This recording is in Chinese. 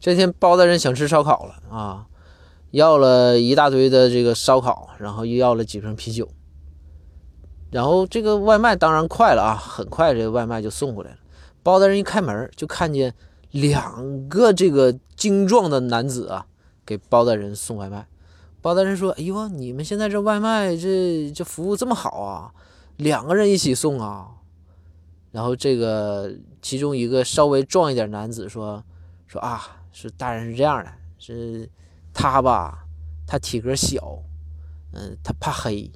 这天包大人想吃烧烤了啊，要了一大堆的这个烧烤，然后又要了几瓶啤酒。然后这个外卖当然快了啊，很快这个外卖就送过来了。包大人一开门就看见两个这个精壮的男子啊，给包大人送外卖。包大人说：“哎呦，你们现在这外卖这这服务这么好啊，两个人一起送啊。”然后这个其中一个稍微壮一点男子说：“说啊，是大人是这样的，是他吧，他体格小，嗯，他怕黑。”